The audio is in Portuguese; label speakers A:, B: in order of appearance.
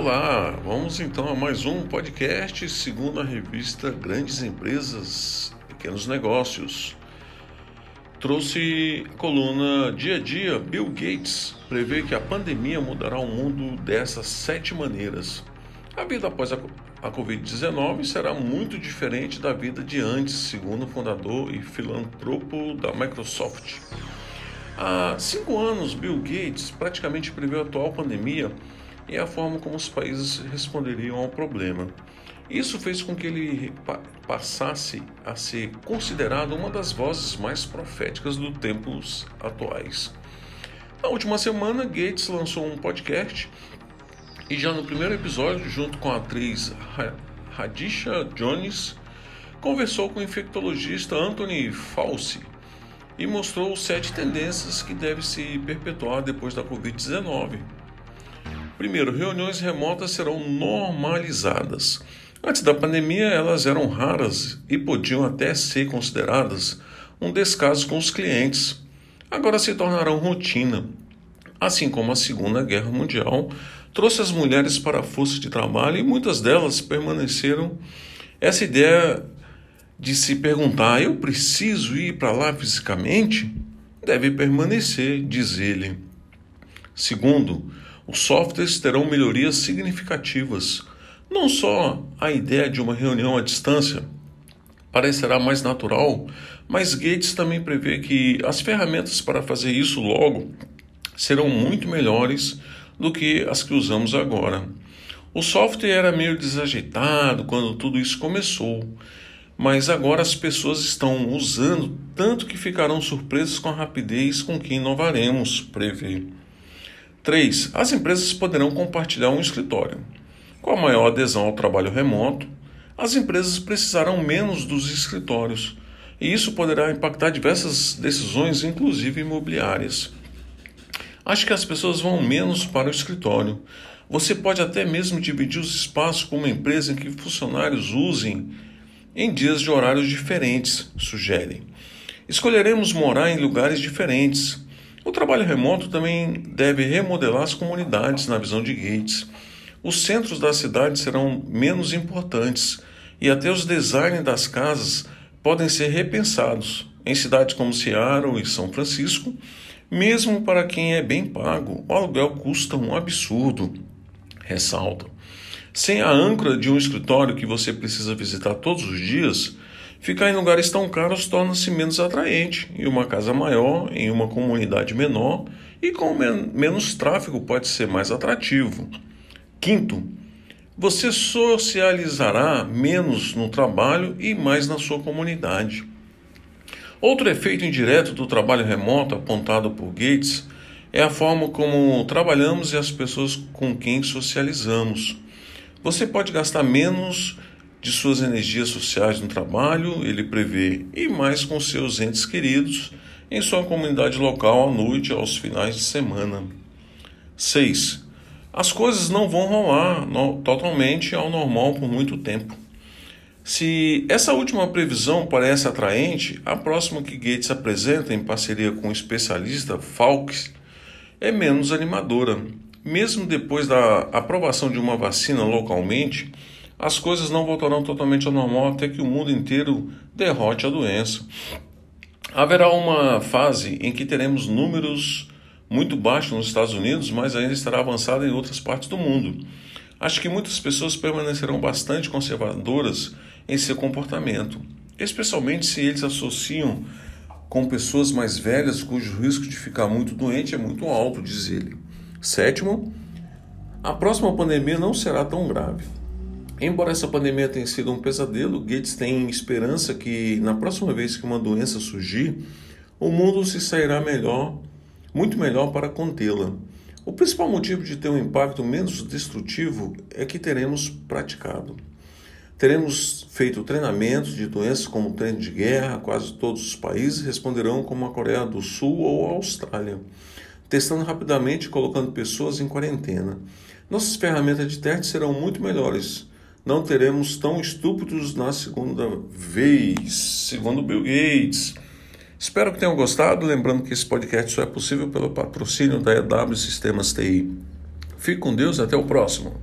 A: Olá, vamos então a mais um podcast segundo a revista Grandes Empresas, Pequenos Negócios. Trouxe a coluna Dia a Dia, Bill Gates prevê que a pandemia mudará o mundo dessas sete maneiras. A vida após a, a Covid-19 será muito diferente da vida de antes, segundo o fundador e filantropo da Microsoft. Há cinco anos, Bill Gates praticamente prevê a atual pandemia e a forma como os países responderiam ao problema. Isso fez com que ele passasse a ser considerado uma das vozes mais proféticas dos tempos atuais. Na última semana, Gates lançou um podcast e já no primeiro episódio, junto com a atriz Radisha Jones, conversou com o infectologista Anthony Fauci e mostrou sete tendências que devem se perpetuar depois da Covid-19. Primeiro, reuniões remotas serão normalizadas. Antes da pandemia, elas eram raras e podiam até ser consideradas um descaso com os clientes. Agora se tornarão rotina. Assim como a Segunda Guerra Mundial trouxe as mulheres para a força de trabalho e muitas delas permaneceram. Essa ideia de se perguntar: eu preciso ir para lá fisicamente? deve permanecer, diz ele. Segundo, os softwares terão melhorias significativas. Não só a ideia de uma reunião à distância parecerá mais natural, mas Gates também prevê que as ferramentas para fazer isso logo serão muito melhores do que as que usamos agora. O software era meio desajeitado quando tudo isso começou, mas agora as pessoas estão usando tanto que ficarão surpresas com a rapidez com que inovaremos, prevê. 3. As empresas poderão compartilhar um escritório. Com a maior adesão ao trabalho remoto, as empresas precisarão menos dos escritórios, e isso poderá impactar diversas decisões, inclusive imobiliárias. Acho que as pessoas vão menos para o escritório. Você pode até mesmo dividir os espaços com uma empresa em que funcionários usem em dias de horários diferentes, sugerem. Escolheremos morar em lugares diferentes. O trabalho remoto também deve remodelar as comunidades, na visão de Gates. Os centros da cidade serão menos importantes e até os designs das casas podem ser repensados. Em cidades como Seattle e São Francisco, mesmo para quem é bem pago, o aluguel custa um absurdo, ressalta. Sem a âncora de um escritório que você precisa visitar todos os dias, Ficar em lugares tão caros torna-se menos atraente, e uma casa maior, em uma comunidade menor e com men menos tráfego pode ser mais atrativo. Quinto, você socializará menos no trabalho e mais na sua comunidade. Outro efeito indireto do trabalho remoto apontado por Gates é a forma como trabalhamos e as pessoas com quem socializamos. Você pode gastar menos de suas energias sociais no trabalho, ele prevê, e mais com seus entes queridos em sua comunidade local à noite aos finais de semana. 6. As coisas não vão rolar no, totalmente ao normal por muito tempo. Se essa última previsão parece atraente, a próxima que Gates apresenta em parceria com o especialista Falks é menos animadora. Mesmo depois da aprovação de uma vacina localmente, as coisas não voltarão totalmente ao normal até que o mundo inteiro derrote a doença. Haverá uma fase em que teremos números muito baixos nos Estados Unidos, mas ainda estará avançada em outras partes do mundo. Acho que muitas pessoas permanecerão bastante conservadoras em seu comportamento, especialmente se eles associam com pessoas mais velhas cujo risco de ficar muito doente é muito alto, diz ele. Sétimo, a próxima pandemia não será tão grave. Embora essa pandemia tenha sido um pesadelo, Gates tem esperança que na próxima vez que uma doença surgir, o mundo se sairá melhor, muito melhor para contê-la. O principal motivo de ter um impacto menos destrutivo é que teremos praticado. Teremos feito treinamentos de doenças como treino de guerra, quase todos os países responderão como a Coreia do Sul ou a Austrália, testando rapidamente e colocando pessoas em quarentena. Nossas ferramentas de teste serão muito melhores. Não teremos tão estúpidos na segunda vez, segundo Bill Gates. Espero que tenham gostado. Lembrando que esse podcast só é possível pelo patrocínio da EW Sistemas TI. Fique com Deus, até o próximo.